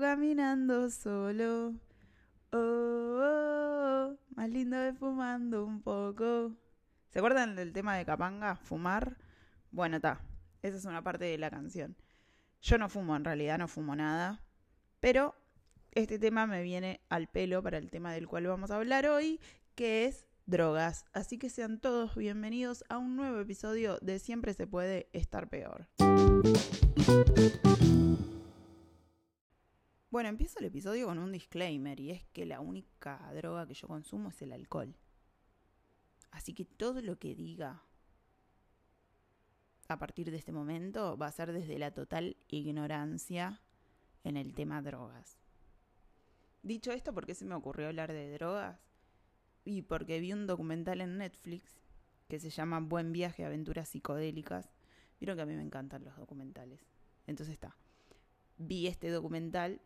Caminando solo. Oh, oh, oh, más lindo de fumando un poco. ¿Se acuerdan del tema de Capanga? Fumar. Bueno, está. Esa es una parte de la canción. Yo no fumo, en realidad no fumo nada. Pero este tema me viene al pelo para el tema del cual vamos a hablar hoy, que es drogas. Así que sean todos bienvenidos a un nuevo episodio de Siempre se puede estar peor. Bueno, empiezo el episodio con un disclaimer y es que la única droga que yo consumo es el alcohol. Así que todo lo que diga a partir de este momento va a ser desde la total ignorancia en el tema drogas. Dicho esto, ¿por qué se me ocurrió hablar de drogas? Y porque vi un documental en Netflix que se llama Buen viaje, aventuras psicodélicas. Vieron que a mí me encantan los documentales. Entonces está. Vi este documental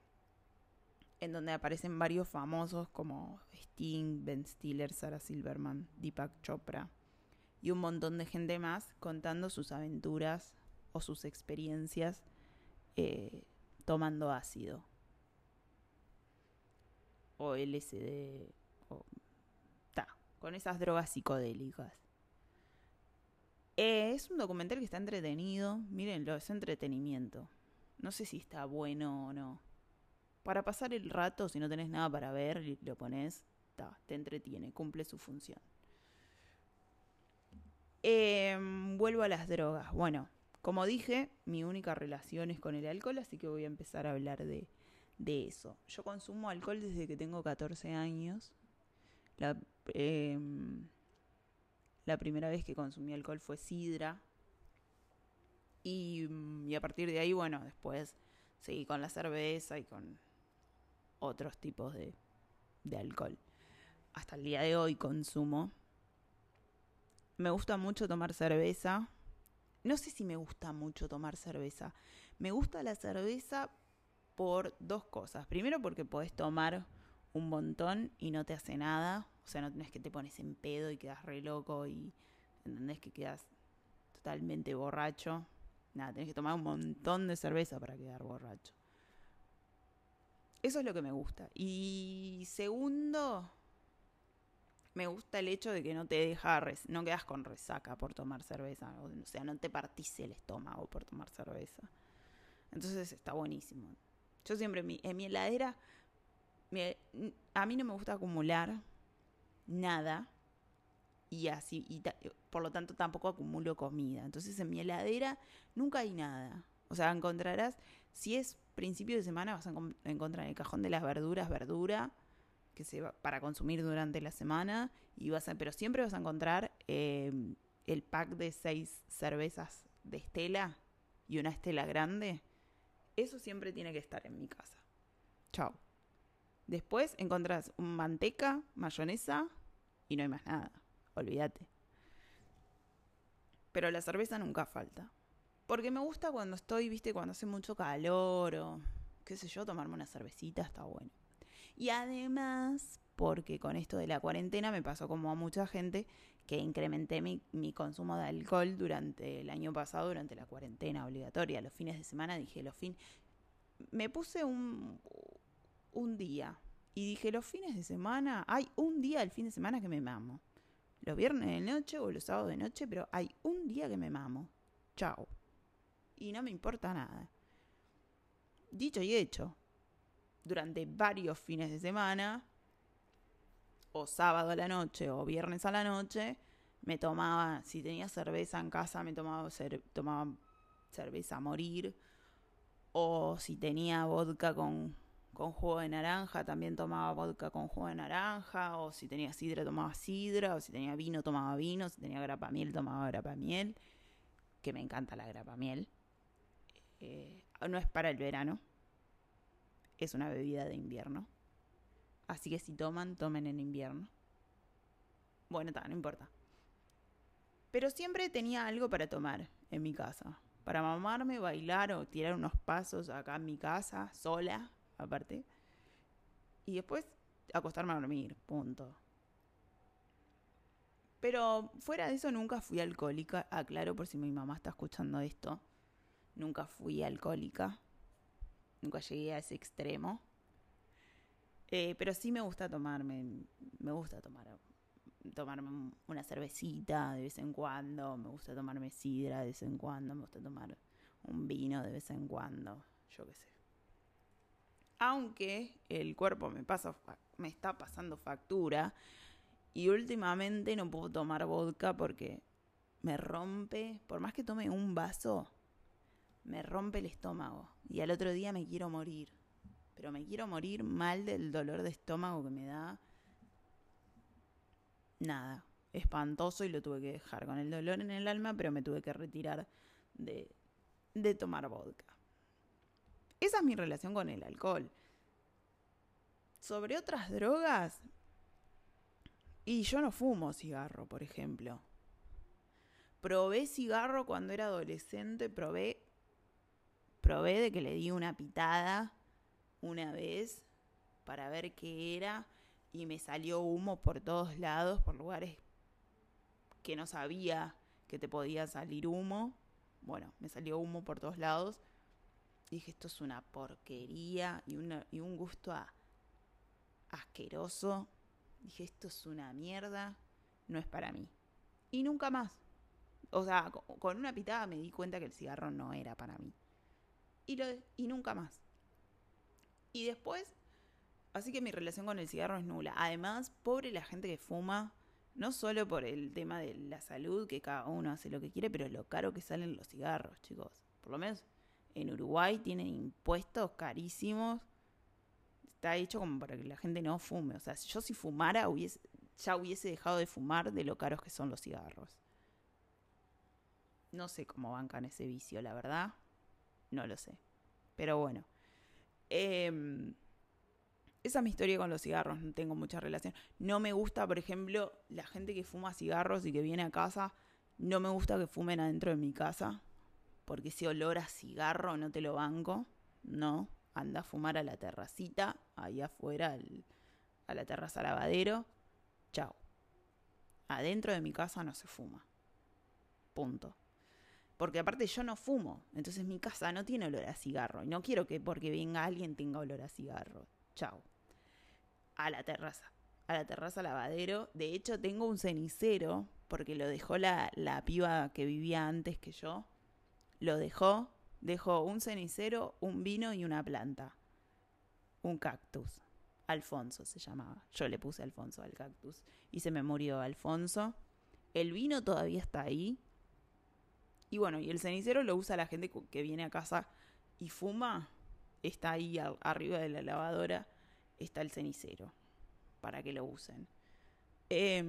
en donde aparecen varios famosos como Sting, Ben Stiller, Sarah Silverman, Deepak Chopra y un montón de gente más contando sus aventuras o sus experiencias eh, tomando ácido o LSD o ta, con esas drogas psicodélicas. Eh, es un documental que está entretenido, mírenlo, es entretenimiento. No sé si está bueno o no. Para pasar el rato, si no tenés nada para ver, lo pones, ta, te entretiene, cumple su función. Em, vuelvo a las drogas. Bueno, como dije, mi única relación es con el alcohol, así que voy a empezar a hablar de, de eso. Yo consumo alcohol desde que tengo 14 años. La, em, la primera vez que consumí alcohol fue sidra. Y, y, a partir de ahí, bueno, después seguí con la cerveza y con otros tipos de, alcohol. Hasta el día de hoy consumo me gusta mucho tomar cerveza. No sé si me gusta mucho tomar cerveza. Me gusta la cerveza por dos cosas. Primero porque podés tomar un montón y no te hace nada. O sea, no tenés que te pones en pedo y quedas re loco y entendés que quedas totalmente borracho. Nada, tenés que tomar un montón de cerveza para quedar borracho. Eso es lo que me gusta. Y segundo, me gusta el hecho de que no te deja, no quedas con resaca por tomar cerveza, o, sea, no te partís el estómago por tomar cerveza. Entonces está buenísimo. Yo siempre en mi, heladera, a mí no me gusta acumular nada y así, y por lo tanto tampoco acumulo comida. Entonces en mi heladera nunca hay nada. O sea, encontrarás, si es principio de semana, vas a encontrar en el cajón de las verduras, verdura que se va para consumir durante la semana y vas a, pero siempre vas a encontrar em, el pack de seis cervezas de Estela y una Estela grande. Eso siempre tiene que estar en mi casa. Chao. Después encontrás manteca, mayonesa y no hay más nada. Olvídate. Pero la cerveza nunca falta. Porque me gusta cuando estoy, viste, cuando hace mucho calor o qué sé yo, tomarme una cervecita está bueno. Y además, porque con esto de la cuarentena me pasó como a mucha gente que incrementé mi, consumo de alcohol durante el año pasado, durante la cuarentena obligatoria. Los fines de semana dije, los fines... Me puse un, un día y dije, los fines de semana, hay un día del fin de semana que me mamo. Los viernes de noche o los sábados de noche, pero hay un día que me mamo. Chao. Y no me importa nada. Dicho y hecho, durante varios fines de semana, o sábado a la noche o viernes a la noche, me tomaba, si tenía cerveza en casa, me tomaba, tomaba cerveza a morir, o si tenía vodka con, con jugo de naranja, también tomaba vodka con jugo de naranja, o si tenía sidra, tomaba sidra, o si tenía vino, tomaba vino, si tenía grapa miel, tomaba grapa miel, que me encanta la grapa miel. Eh, no es para el verano, es una bebida de invierno. Así que si toman, tomen en invierno. Bueno, está, no importa. Pero siempre tenía algo para tomar en mi casa. Para mamarme, bailar o tirar unos pasos acá en mi casa, sola, aparte. Y después acostarme a dormir, punto. Pero fuera de eso nunca fui alcohólica. Aclaro por si mi mamá está escuchando esto. Nunca fui alcohólica. nunca llegué a ese extremo. Eh, pero sí me gusta tomarme, me gusta tomar, tomarme una cervecita de vez en cuando, me gusta tomarme sidra de vez en cuando, me gusta tomar un vino de vez en cuando, yo qué sé. Aunque el cuerpo me pasa, me está pasando factura y últimamente no puedo tomar vodka porque me rompe, por más que tome un vaso, me rompe el estómago. Y al otro día me quiero morir. Pero me quiero morir mal del dolor de estómago que me da. Nada, espantoso y lo tuve que dejar con el dolor en el alma, pero me tuve que retirar de, de tomar vodka. Esa es mi relación con el alcohol. Sobre otras drogas, y yo no fumo cigarro, por ejemplo. Probé cigarro cuando era adolescente, probé de que le di una pitada una vez para ver qué era y me salió humo por todos lados, por lugares que no sabía que te podía salir humo. Bueno, me salió humo por todos lados. dije, esto es una porquería y, y un gusto asqueroso. Dije, esto es una mierda, no es para mí. Y nunca más. O sea, con una pitada me di cuenta que el cigarro no era para mí. Y, nunca más. Y después, así que mi relación con el cigarro es nula. Además, pobre la gente que fuma, no solo por el tema de la salud, que cada uno hace lo que quiere, pero lo caro que salen los cigarros, chicos. Por lo menos en Uruguay tienen impuestos carísimos está hecho como para que la gente no fume. O sea, yo si fumara, hubiese, ya hubiese dejado de fumar de lo caros que son los cigarros. No sé cómo bancan ese vicio, la verdad. No lo sé. Pero bueno. Em, esa es mi historia con los cigarros, no tengo mucha relación. No me gusta, por ejemplo, la gente que fuma cigarros y que viene a casa. No me gusta que fumen adentro de mi casa. Porque ese olor a cigarro no te lo banco. No, anda a fumar a la terracita, ahí afuera, a la terraza lavadero. Chao. Adentro de mi casa no se fuma. Punto. Porque aparte yo no fumo, entonces mi casa no tiene olor a cigarro. Y no quiero que porque venga alguien tenga olor a cigarro. Chao. A la terraza. A la terraza lavadero. De hecho, tengo un cenicero, porque lo dejó la, la piba que vivía antes que yo. Lo dejó Dejó un cenicero, un vino y una planta. Un cactus. Alfonso se llamaba. Yo le puse Alfonso al cactus. Y se me murió Alfonso. El vino todavía está ahí. Y bueno, y el cenicero lo usa la gente que viene a casa y fuma. Está ahí arriba de la lavadora. Está el cenicero. Para que lo usen. Eh,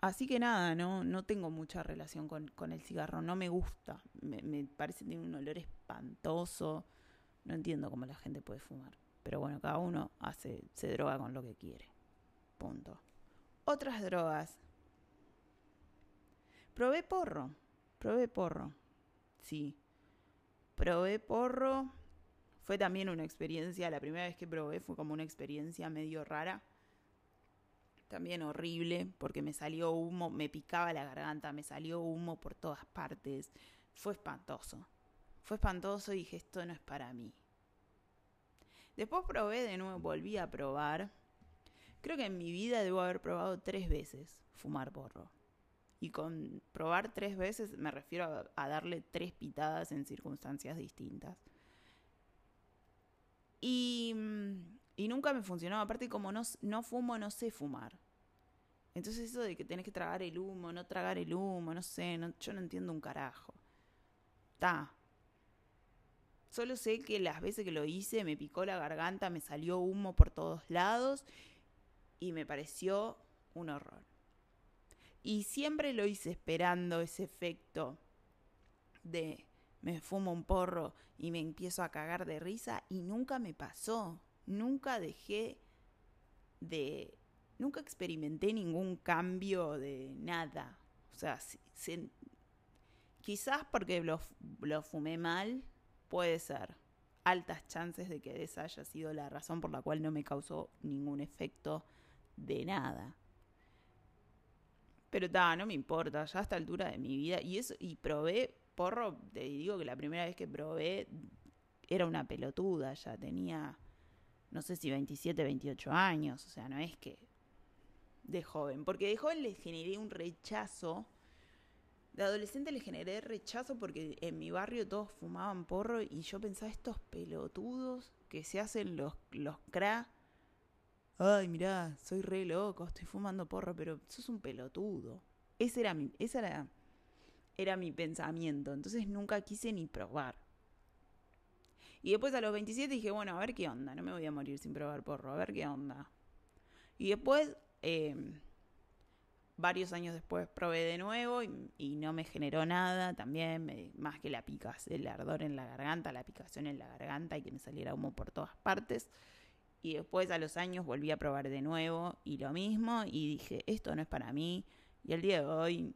Así que nada, no, no tengo mucha relación con, el cigarro, no me gusta, me, me, parece que tiene un olor espantoso, no entiendo cómo la gente puede fumar. Pero bueno, cada uno hace, se droga con lo que quiere. Punto. Otras drogas. Probé porro, probé porro, sí. Probé porro, fue también una experiencia, la primera vez que probé fue como una experiencia medio rara también horrible, porque me salió humo, me picaba la garganta, me salió humo por todas partes. Fue espantoso. Fue espantoso y dije, esto no es para mí. Después probé de nuevo, volví a probar. Creo que en mi vida debo haber probado tres veces fumar porro. Y con probar tres veces me refiero a, darle tres pitadas en circunstancias distintas. Y mm, y nunca me funcionó. Aparte, como no, no fumo, no sé fumar. Entonces eso de que tenés que tragar el humo, no tragar el humo, no sé, yo no entiendo un carajo. Ta. Solo sé que las veces que lo hice me picó la garganta, me salió humo por todos lados y me pareció un horror. Y siempre lo hice esperando ese efecto de me fumo un porro y me empiezo a cagar de risa y nunca me pasó nunca dejé de, nunca experimenté ningún cambio de nada. O sea, quizás porque lo, lo fumé mal, puede ser. Altas chances de que esa haya sido la razón por la cual no me causó ningún efecto de nada. Pero ta, no me importa, ya a esta altura de mi vida. Y eso, y probé porro, te digo que la primera vez que probé era una pelotuda, ya tenía, no sé si 27, 28 años, o sea, no es que de joven, porque de joven le generé un rechazo, de adolescente le generé rechazo porque en mi barrio todos fumaban porro y yo pensaba, estos pelotudos que se hacen los, los cra, ay, mirá, soy re loco, estoy fumando porro, pero sos un pelotudo. Ese era mi, era, era mi pensamiento, entonces nunca quise ni probar. Y después a los 27 dije, bueno, a ver qué onda, no me voy a morir sin probar porro, a ver qué onda. Y después, em, varios años después, probé de nuevo y, no me generó nada también, más que la picas, el ardor en la garganta, la picación en la garganta y que me saliera humo por todas partes. Y después a los años volví a probar de nuevo y lo mismo y dije, esto no es para mí. Y el día de hoy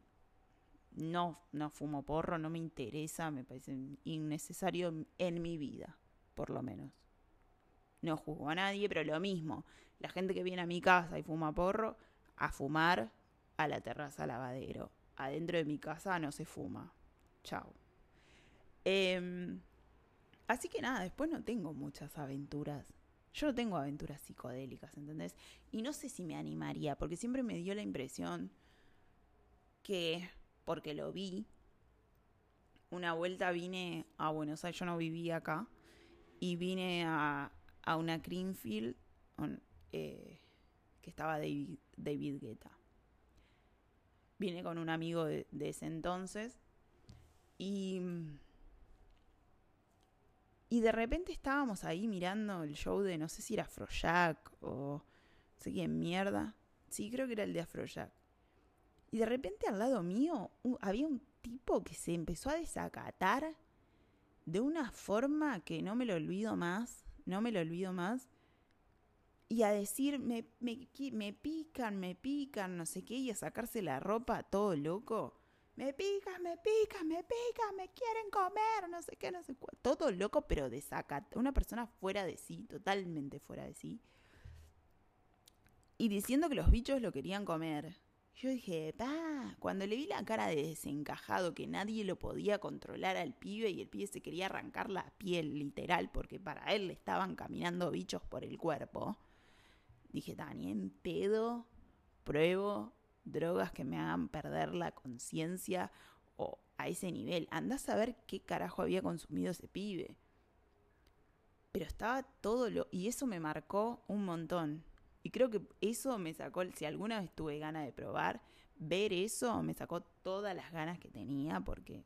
no, no fumo porro, no me interesa, me parece innecesario en mi vida, por lo menos. No juzgo a nadie, pero lo mismo. La gente que viene a mi casa y fuma porro, a fumar a la terraza lavadero. Adentro de mi casa no se fuma. Chao. Em, así que nada, después no tengo muchas aventuras. Yo no tengo aventuras psicodélicas, ¿entendés? Y no sé si me animaría, porque siempre me dio la impresión que porque lo vi. Una vuelta vine a Buenos Aires, yo no vivía acá, y vine a, a una Greenfield eh, que estaba David, David Guetta. Vine con un amigo de, de ese entonces y, y de repente estábamos ahí mirando el show de no sé si era Afrojack o no sé quién mierda. Sí, creo que era el de Afrojack. Y de repente al lado mío había un tipo que se empezó a desacatar de una forma que no me lo olvido más, no me lo olvido más. Y a decir, me, me, me pican, me pican, no sé qué, y a sacarse la ropa todo loco. Me pican, me pican, me pican, me quieren comer, no sé qué, no sé cuál. Todo loco, pero desacatado. Una persona fuera de sí, totalmente fuera de sí. Y diciendo que los bichos lo querían comer. Yo dije, pa, cuando le vi la cara de desencajado, que nadie lo podía controlar al pibe y el pibe se quería arrancar la piel literal porque para él le estaban caminando bichos por el cuerpo, dije, Dani, en pedo pruebo drogas que me hagan perder la conciencia o a ese nivel. Andás a ver qué carajo había consumido ese pibe. Pero estaba todo lo... Y eso me marcó un montón. Y creo que eso me sacó, si alguna vez tuve ganas de probar, ver eso me sacó todas las ganas que tenía porque,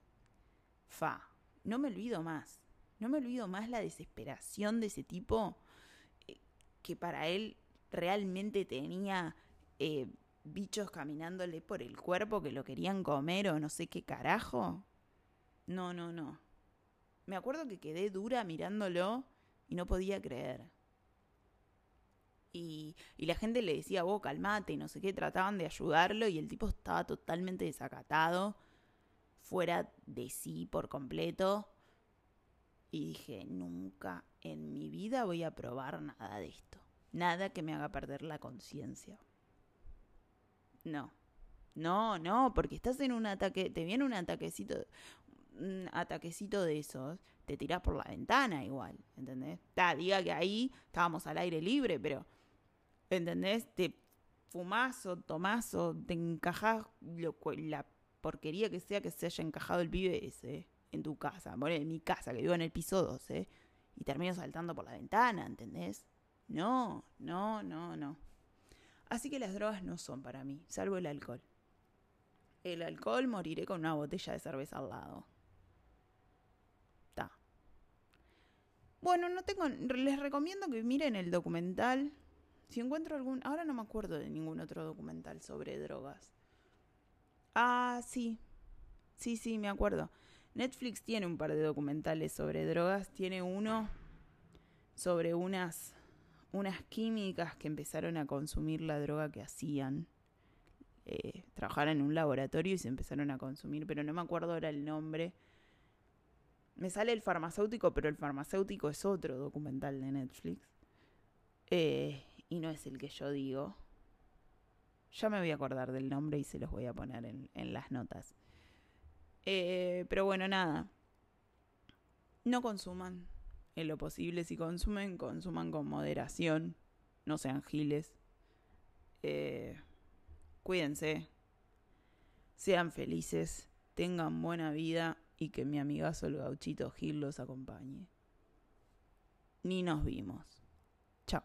fa, no me olvido más. No me olvido más la desesperación de ese tipo eh, que para él realmente tenía eh, bichos caminándole por el cuerpo que lo querían comer o no sé qué carajo. No, no, no. Me acuerdo que quedé dura mirándolo y no podía creer. Y, la gente le decía, vos calmate y no sé qué, trataban de ayudarlo y el tipo estaba totalmente desacatado, fuera de sí por completo. Y dije, nunca en mi vida voy a probar nada de esto. Nada que me haga perder la conciencia. No. No, no, porque estás en un ataque, te viene un ataquecito, un ataquecito de esos, te tirás por la ventana igual, ¿entendés? Ta, diga que ahí estábamos al aire libre, pero ¿Entendés? Te fumás o tomás o te encajás la porquería que sea que se haya encajado el pibe ese en tu casa. En mi casa, que vivo en el piso 12, y termino saltando por la ventana, ¿entendés? No, no, no, no. Así que las drogas no son para mí, salvo el alcohol. El alcohol moriré con una botella de cerveza al lado. Ta. Bueno, no tengo. Les recomiendo que miren el documental si encuentro algún... Ahora no me acuerdo de ningún otro documental sobre drogas. Ah, sí. Sí, sí, me acuerdo. Netflix tiene un par de documentales sobre drogas. Tiene uno sobre unas, unas químicas que empezaron a consumir la droga que hacían. Eh, trabajaron en un laboratorio y se empezaron a consumir, pero no me acuerdo ahora el nombre. Me sale el farmacéutico, pero el farmacéutico es otro documental de Netflix. Eh, y no es el que yo digo. Ya me voy a acordar del nombre y se los voy a poner en, las notas. Eh, pero bueno, nada. No consuman. En lo posible si consumen, consuman con moderación, no sean giles. Eh, cuídense, sean felices, tengan buena vida y que mi amigazo el gauchito Gil los acompañe. Ni nos vimos. Chao.